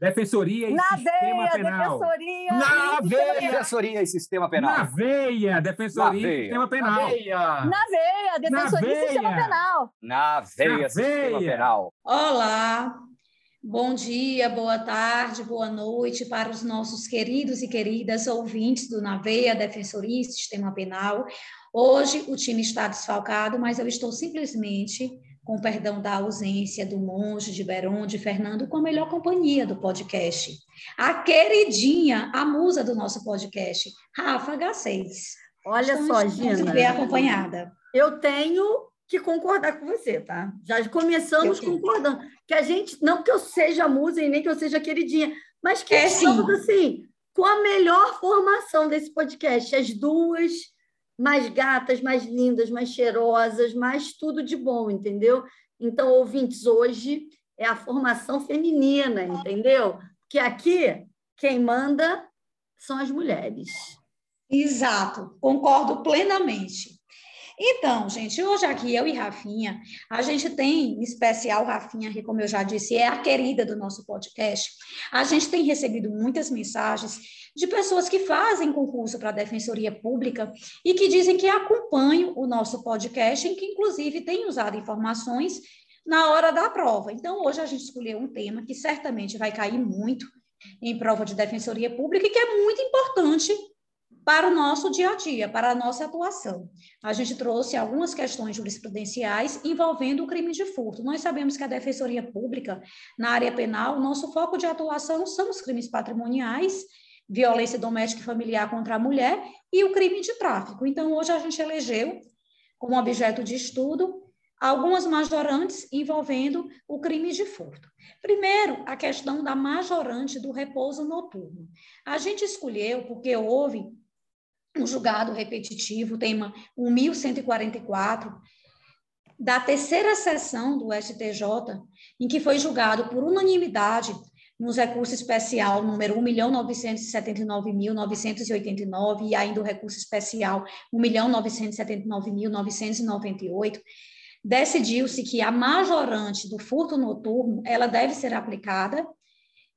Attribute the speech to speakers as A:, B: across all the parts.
A: Defensoria e
B: Na
A: Sistema
B: veia,
A: Penal.
B: defensoria.
A: Na
B: e
A: veia.
C: Defensoria e Sistema Penal.
A: Na veia! Defensoria
C: Na
A: e
C: veia.
A: Sistema Penal.
B: Na veia, defensoria e sistema
A: veia.
B: penal.
C: Na veia,
A: Na
C: Sistema
A: veia.
C: Penal.
D: Olá, bom dia, boa tarde, boa noite para os nossos queridos e queridas ouvintes do Naveia, Defensoria e Sistema Penal. Hoje o time está desfalcado, mas eu estou simplesmente, com perdão da ausência do Monge, de Beron, de Fernando, com a melhor companhia do podcast. A queridinha, a musa do nosso podcast, Rafa H6.
B: Olha
D: Então,
B: só,
D: estamos
B: Gina.
D: bem acompanhada.
B: Eu tenho que concordar com você, tá? Já começamos
D: Eu
B: concordando. Que a gente, não que eu seja musa e nem que eu seja queridinha, mas que
D: É,
B: estamos,
D: sim.
B: assim, com a melhor formação desse podcast. As duas mais gatas, mais lindas, mais cheirosas, mais tudo de bom, entendeu? Então, ouvintes, hoje é a formação feminina, entendeu? Que aqui, quem manda são as mulheres.
D: Exato, concordo plenamente. Então, gente, hoje aqui eu e Rafinha, a gente tem, em especial Rafinha, que como eu já disse, é a querida do nosso podcast. A gente tem recebido muitas mensagens de pessoas que fazem concurso para a Defensoria Pública e que dizem que acompanham o nosso podcast, em que inclusive têm usado informações na hora da prova. Então, hoje a gente escolheu um tema que certamente vai cair muito em prova de Defensoria Pública e que é muito importante para o nosso dia a dia, para a nossa atuação. A gente trouxe algumas questões jurisprudenciais envolvendo o crime de furto. Nós sabemos que a Defensoria Pública, na área penal, nosso foco de atuação são os crimes patrimoniais, violência doméstica e familiar contra a mulher e o crime de tráfico. Então, hoje a gente elegeu como objeto de estudo algumas majorantes envolvendo o crime de furto. Primeiro, a questão da majorante do repouso noturno. A gente escolheu porque houve um julgado repetitivo, tema 1144, da terceira sessão do STJ, em que foi julgado por unanimidade nos recurso especial número 1.979.989 e ainda o recurso especial 1.979.998, decidiu-se que a majorante do furto noturno, ela deve ser aplicada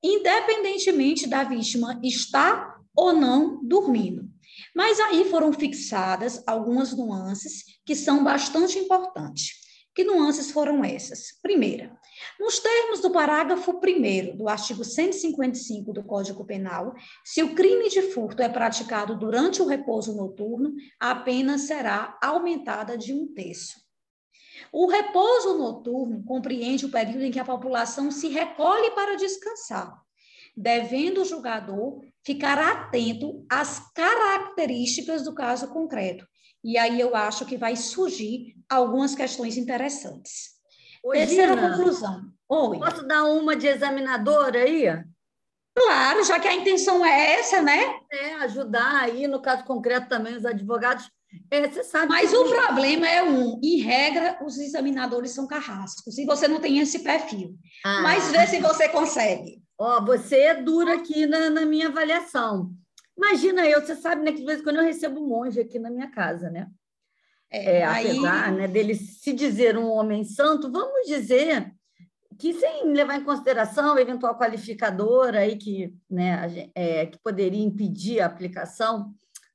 D: independentemente da vítima estar ou não dormindo. Mas aí foram fixadas algumas nuances que são bastante importantes. Que nuances foram essas? Primeira, nos termos do parágrafo 1 do artigo 155 do Código Penal, se o crime de furto é praticado durante o repouso noturno, a pena será aumentada de um terço. O repouso noturno compreende o período em que a população se recolhe para descansar, devendo o julgador ficar atento às características do caso concreto. E aí eu acho que vai surgir algumas questões interessantes.
B: Ô,
D: Terceira
B: Gina,
D: conclusão. Oi.
B: Posso dar uma de examinadora aí?
D: Claro, já que a intenção é essa, né?
B: É, ajudar aí, no caso concreto também, os advogados. É, você sabe
D: Mas
B: que-
D: o problema é um, em regra, os examinadores são carrascos, e você não tem esse perfil.
B: Ah,
D: Mas vê se você consegue.
B: Ó, você é dura aqui na, na minha avaliação. Imagina eu, você sabe, né, que de vez em quando eu recebo um monge aqui na minha casa, né? É,
D: aí-
B: apesar né, dele se dizer um homem santo, vamos dizer que sem levar em consideração a eventual qualificadora aí que, né, é, que poderia impedir a aplicação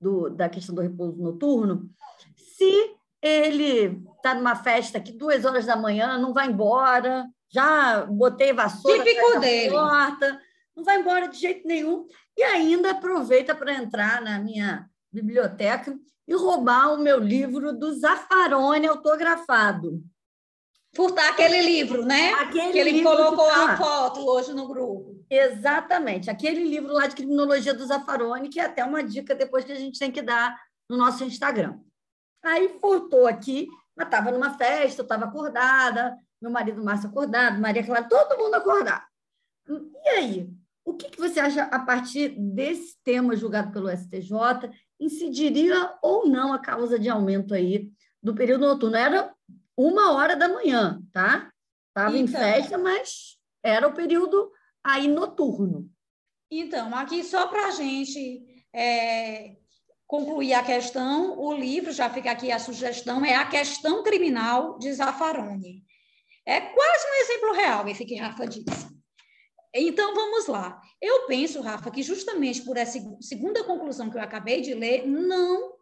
B: do, da questão do repouso noturno, se ele está numa festa que duas horas da manhã não vai embora, já botei vassoura
D: Típico
B: da
D: dele.
B: porta, não vai embora de jeito nenhum, e ainda aproveita para entrar na minha biblioteca e roubar o meu livro do Zaffaroni autografado.
D: Furtar aquele livro, né?
B: Aquele
D: que ele
B: livro
D: colocou
B: que tá
D: a foto hoje no grupo.
B: Exatamente, aquele livro lá de criminologia do Zaffaroni, que é até uma dica depois que a gente tem que dar no nosso Instagram. Aí furtou aqui, mas estava numa festa, estava acordada, meu marido Márcio acordado, Maria Clara, todo mundo acordado. E aí? o que, que você acha a partir desse tema julgado pelo STJ incidiria ou não a causa de aumento aí do período noturno? Era uma hora da manhã, tá? Estava então, em festa, mas era o período aí noturno.
D: Então, aqui só para a gente é, concluir a questão, o livro, já fica aqui a sugestão, é A Questão Criminal de Zaffaroni. É quase um exemplo real esse que Rafa disse. Então, vamos lá. Eu penso, Rafa, que justamente por essa segunda conclusão que eu acabei de ler, não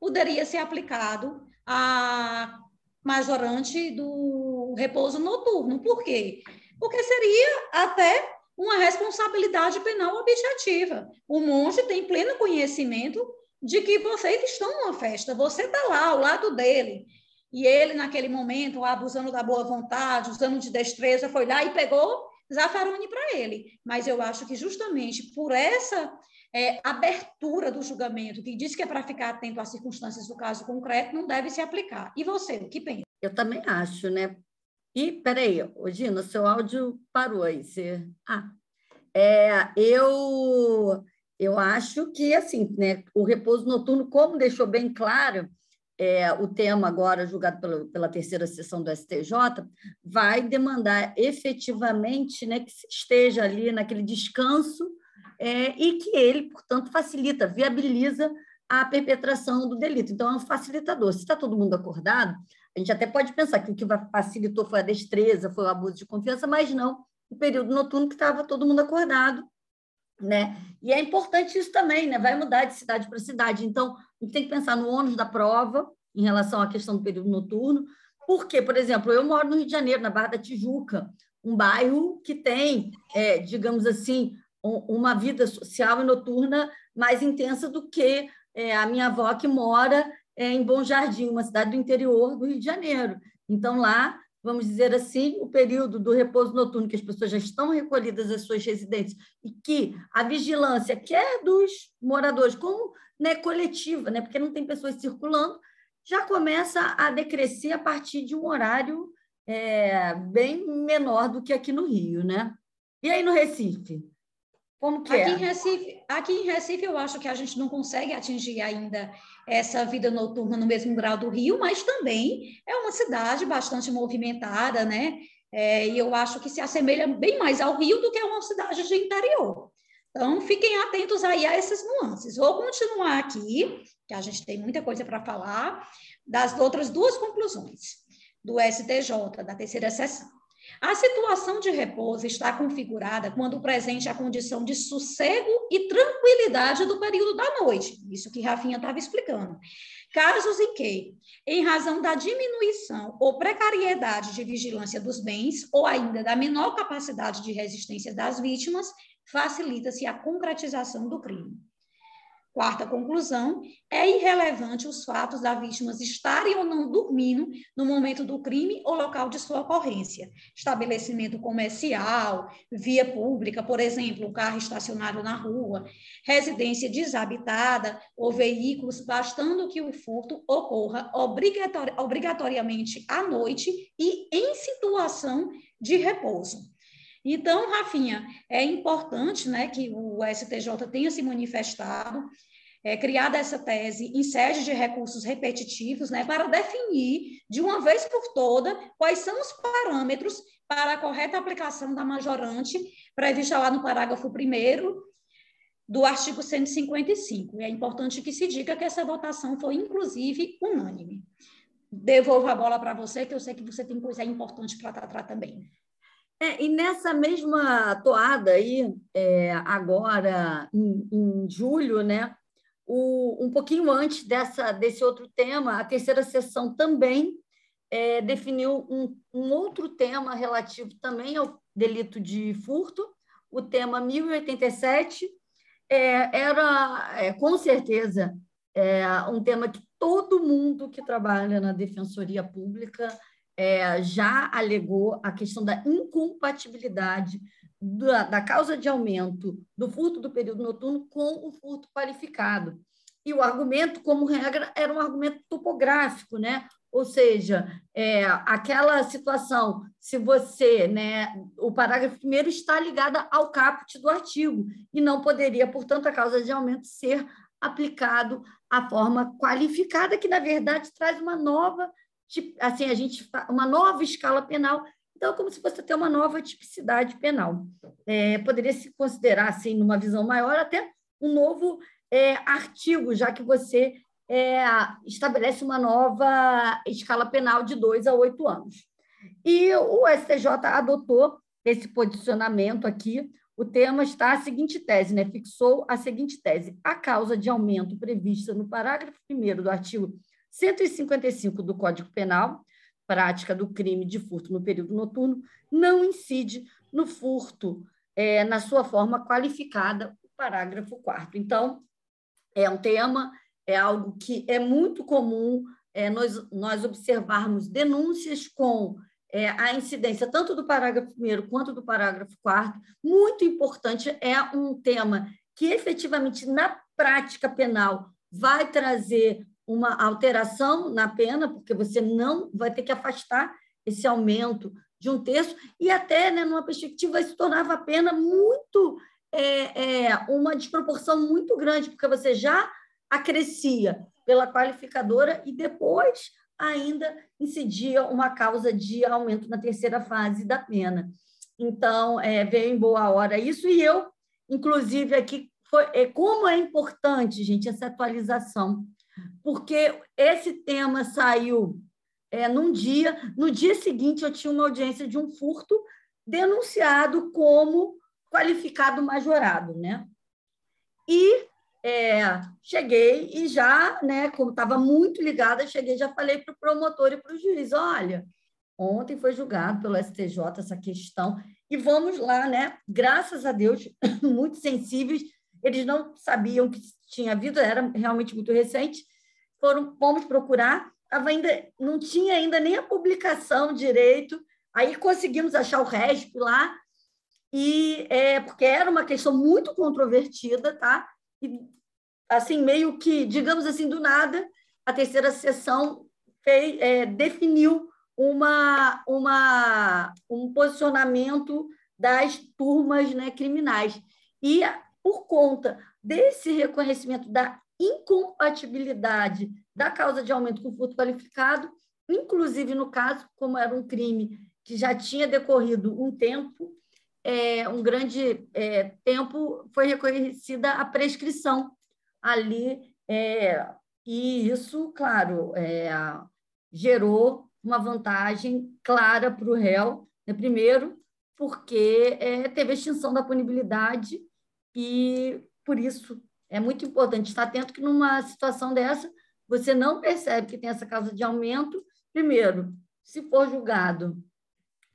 D: poderia ser aplicado a majorante do repouso noturno. Por quê? Porque seria até uma responsabilidade penal objetiva. O monge tem pleno conhecimento de que vocês estão numa festa, você está lá ao lado dele. E ele, naquele momento, abusando da boa vontade, usando de destreza, foi lá e pegou Zafarone para ele. Mas eu acho que justamente por essa é, abertura do julgamento, que diz que é para ficar atento às circunstâncias do caso concreto, não deve se aplicar. E você, o que pensa?
B: Eu também acho, né? E, peraí, Gina, seu áudio parou aí. Você... Ah, é, eu, eu acho que, assim, né, o repouso noturno, como deixou bem claro, é, o tema agora julgado pela, pela terceira sessão do STJ, vai demandar efetivamente né, que se esteja ali naquele descanso é, e que ele, portanto, facilita, viabiliza a perpetração do delito. Então, é um facilitador. Se está todo mundo acordado, a gente até pode pensar que o que facilitou foi a destreza, foi o abuso de confiança, mas não o período noturno que estava todo mundo acordado. Né? E é importante isso também, né? vai mudar de cidade para cidade. Então, a gente tem que pensar no ônus da prova em relação à questão do período noturno, porque, por exemplo, eu moro no Rio de Janeiro, na Barra da Tijuca, um bairro que tem, é, digamos assim, uma vida social e noturna mais intensa do que é, a minha avó que mora é, em Bom Jardim, uma cidade do interior do Rio de Janeiro. Então, lá, vamos dizer assim, o período do repouso noturno, que as pessoas já estão recolhidas às suas residências, e que a vigilância, quer dos moradores, como né, coletiva, né, porque não tem pessoas circulando, já começa a decrescer a partir de um horário é, bem menor do que aqui no Rio. Né? E aí no Recife? Como que
D: aqui
B: é?
D: Em Recife, aqui em Recife, eu acho que a gente não consegue atingir ainda essa vida noturna no mesmo grau do Rio, mas também é uma cidade bastante movimentada, né? É, e eu acho que se assemelha bem mais ao Rio do que a uma cidade de interior. Então, fiquem atentos aí a essas nuances. Vou continuar aqui, que a gente tem muita coisa para falar, das outras duas conclusões do STJ, da terceira sessão. A situação de repouso está configurada quando presente a condição de sossego e tranquilidade do período da noite. Isso que Rafinha estava explicando. Casos em que, em razão da diminuição ou precariedade de vigilância dos bens, ou ainda da menor capacidade de resistência das vítimas, facilita-se a concretização do crime. Quarta conclusão, é irrelevante os fatos da vítima estarem ou não dormindo no momento do crime ou local de sua ocorrência. Estabelecimento comercial, via pública, por exemplo, carro estacionado na rua, residência desabitada ou veículos, bastando que o furto ocorra obrigatori obrigatoriamente à noite e em situação de repouso. Então, Rafinha, é importante né, que o STJ tenha se manifestado, é, criada essa tese em sede de recursos repetitivos, né, para definir de uma vez por toda quais são os parâmetros para a correta aplicação da majorante prevista lá no parágrafo 1 do artigo 155. E é importante que se diga que essa votação foi, inclusive, unânime. Devolvo a bola para você, que eu sei que você tem coisa importante para tratar também.
B: É, e nessa mesma toada aí, é, agora em, em, julho, né, o, um pouquinho antes dessa, desse outro tema, a terceira sessão também é, definiu um, um, outro tema relativo também ao delito de furto, o tema 1087, é, era é, com certeza é, um tema que todo mundo que trabalha na defensoria pública é, já alegou a questão da incompatibilidade da, da, causa de aumento do furto do período noturno com o furto qualificado. E o argumento, como regra, era um argumento topográfico, né? ou seja, é, aquela situação, se você, né, o parágrafo primeiro está ligado ao caput do artigo e não poderia, portanto, a causa de aumento ser aplicado à forma qualificada, que na verdade traz uma nova, assim, a gente uma nova escala penal. Então, é como se fosse ter uma nova tipicidade penal. É, poderia se considerar, assim, numa visão maior, até um novo é, artigo, já que você é, estabelece uma nova escala penal de dois a oito anos. E o STJ adotou esse posicionamento aqui. O tema está a seguinte tese, né? Fixou a seguinte tese: a causa de aumento prevista no parágrafo 1 do artigo 155 do Código Penal, prática do crime de furto no período noturno, não incide no furto é, na sua forma qualificada, o parágrafo 4. Então, é um tema é algo que é muito comum é, nós, nós observarmos denúncias com é, a incidência tanto do parágrafo 1 quanto do parágrafo 4. Muito importante, é um tema que efetivamente, na prática penal, vai trazer uma alteração na pena, porque você não vai ter que afastar esse aumento de um terço, e até, né, numa perspectiva, se tornava a pena muito, é, é, uma desproporção muito grande, porque você já acrescia pela qualificadora e depois ainda incidia uma causa de aumento na terceira fase da pena. Então, é, veio em boa hora isso, e eu, inclusive, aqui, foi, é, como é importante, gente, essa atualização, porque esse tema saiu é, num dia, no dia seguinte eu tinha uma audiência de um furto denunciado como qualificado majorado, né? E é, cheguei e já, né, como estava muito ligada, cheguei já falei para o promotor e para o juiz, olha, ontem foi julgado pelo STJ essa questão e vamos lá, né? Graças a Deus, muito sensíveis, eles não sabiam que tinha havido, era realmente muito recente. Foram, fomos procurar, tava ainda, não tinha ainda nem a publicação direito. Aí conseguimos achar o RESP lá e é porque era uma questão muito controvertida, tá? E assim, meio que, digamos assim, do nada, a terceira sessão fez, é, definiu uma, uma, um posicionamento das turmas né, criminais. E, por conta desse reconhecimento da incompatibilidade da causa de aumento com furto qualificado, inclusive no caso, como era um crime que já tinha decorrido um tempo, é, um grande é, tempo, foi reconhecida a prescrição ali, é, e isso, claro, é, gerou uma vantagem clara para o réu, né? primeiro, porque é, teve extinção da punibilidade e, por isso, é muito importante estar atento que, numa situação dessa, você não percebe que tem essa causa de aumento. Primeiro, se for julgado,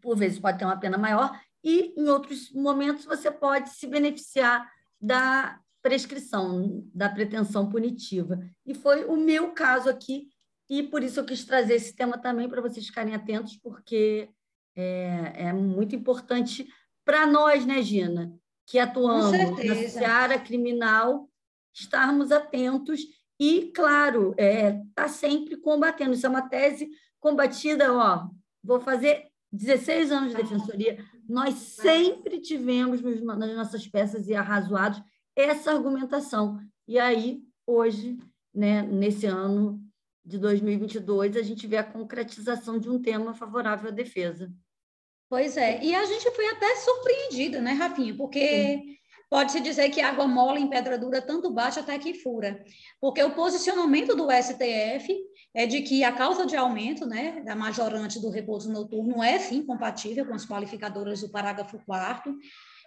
B: por vezes pode ter uma pena maior, e em outros momentos você pode se beneficiar da prescrição, da pretensão punitiva. E foi o meu caso aqui, e por isso eu quis trazer esse tema também para vocês ficarem atentos, porque é, é muito importante para nós, né, Gina, que atuamos na seara criminal, estarmos atentos e, claro, está é, tá sempre combatendo. Isso é uma tese combatida, ó, vou fazer 16 anos de defensoria, nós sempre tivemos nas nossas peças e arrazoados essa argumentação. E aí, hoje, né, nesse ano de 2022, a gente vê a concretização de um tema favorável à defesa.
D: Pois é, e a gente foi até surpreendida, né, Rafinha? Porque pode-se dizer que água mole em pedra dura tanto bate até que fura. Porque o posicionamento do STF é de que a causa de aumento né, da majorante do repouso noturno é, sim, compatível com as qualificadoras do parágrafo 4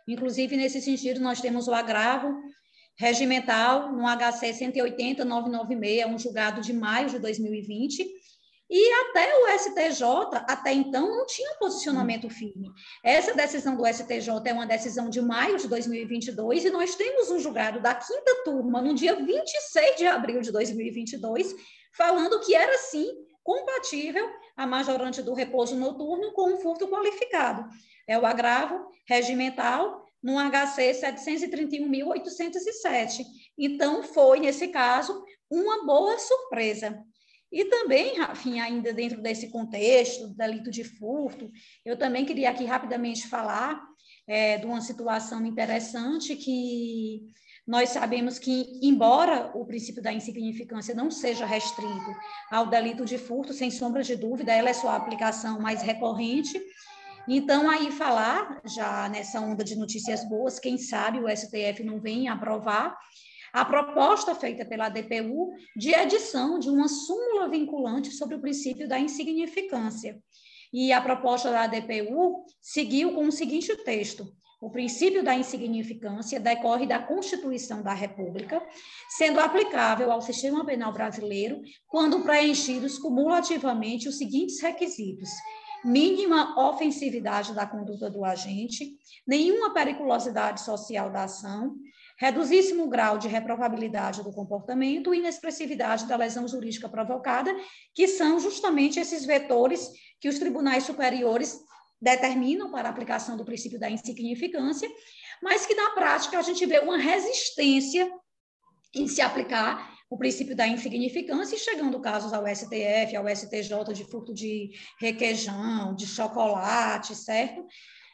D: Inclusive, nesse sentido, nós temos o agravo regimental no HC 180-996, um julgado de maio de 2020, e até o STJ, até então, não tinha posicionamento firme. Essa decisão do STJ é uma decisão de maio de 2022, e nós temos um julgado da quinta turma, no dia 26 de abril de 2022, falando que era, sim, compatível a majorante do repouso noturno com um furto qualificado é o agravo regimental no HC 731.807. Então, foi, nesse caso, uma boa surpresa. E também, Rafinha, ainda dentro desse contexto do delito de furto, eu também queria aqui rapidamente falar é, de uma situação interessante que nós sabemos que, embora o princípio da insignificância não seja restrito ao delito de furto, sem sombra de dúvida, ela é sua aplicação mais recorrente. Então, aí falar, já nessa onda de notícias boas, quem sabe o STF não vem aprovar a proposta feita pela DPU de edição de uma súmula vinculante sobre o princípio da insignificância. E a proposta da DPU seguiu com o seguinte texto: o princípio da insignificância decorre da Constituição da República, sendo aplicável ao sistema penal brasileiro quando preenchidos cumulativamente os seguintes requisitos: mínima ofensividade da conduta do agente, nenhuma periculosidade social da ação, reduzíssimo grau de reprovabilidade do comportamento e inexpressividade da lesão jurídica provocada, que são justamente esses vetores que os tribunais superiores determinam para a aplicação do princípio da insignificância, mas que na prática a gente vê uma resistência em se aplicar o princípio da insignificância chegando casos ao STF, ao STJ de furto de requeijão, de chocolate, certo?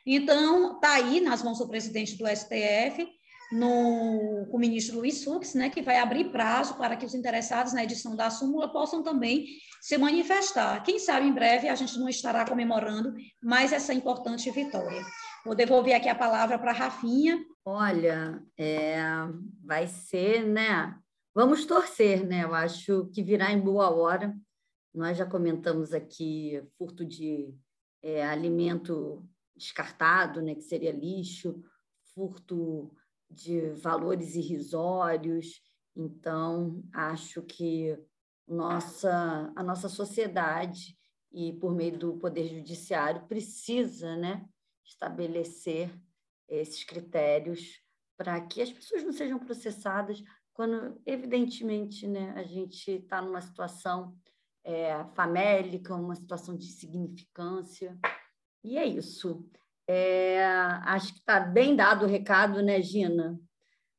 D: Então, está aí nas mãos do presidente do STF no, com o ministro Luiz Fux, né, que vai abrir prazo para que os interessados na edição da súmula possam também se manifestar. Quem sabe em breve a gente não estará comemorando mais essa importante vitória. Vou devolver aqui a palavra para a Rafinha.
B: Olha, é, vai ser, né? Vamos torcer, né? Eu acho que virá em boa hora. Nós já comentamos aqui furto de é, alimento descartado, né, que seria lixo, furto de valores irrisórios. Então, acho que nossa, a nossa sociedade, e por meio do Poder Judiciário, precisa né, estabelecer esses critérios para que as pessoas não sejam processadas quando, evidentemente, né, a gente está numa situação é, famélica, uma situação de significância. E é isso. É, acho que está bem dado o recado, né, Gina?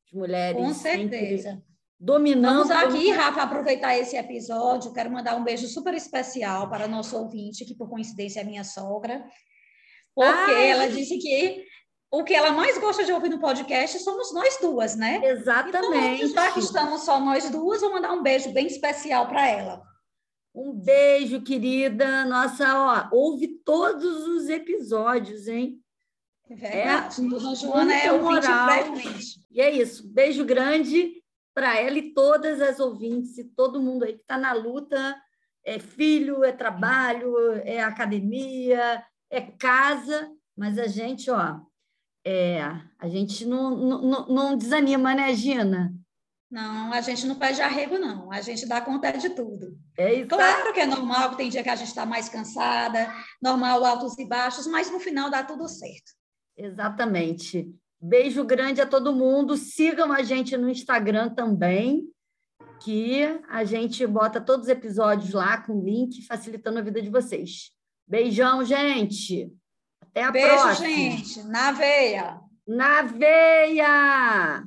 B: As mulheres.
D: Com certeza.
B: Dominando.
D: Vamos aqui, Rafa, aproveitar esse episódio. Quero mandar um beijo super especial para nosso ouvinte, que por coincidência é minha sogra, porque Ai. ela disse que o que ela mais gosta de ouvir no podcast somos nós duas, né?
B: Exatamente.
D: Então, já que estamos só nós duas, vou mandar um beijo bem especial para ela.
B: Um beijo, querida. Nossa, ó, ouve todos os episódios, hein?
D: É verdade. É, Dona Joana é moral.
B: E é isso. Beijo grande para ela e todas as ouvintes e todo mundo aí que está na luta. É filho, é trabalho, é academia, é casa, mas a gente, ó, é, a gente não, não, não desanima, né, Gina?
D: Não, a gente não pede arrego, não. A gente dá conta de tudo.
B: É isso.
D: Claro que é normal, que tem dia que a gente está mais cansada, normal altos e baixos, mas no final dá tudo certo.
B: Exatamente. Beijo grande a todo mundo. Sigam a gente no Instagram também, que a gente bota todos os episódios lá com link, facilitando a vida de vocês. Beijão, gente. Até a
D: Beijo,
B: próxima.
D: Beijo, gente. Na veia.
B: Na veia!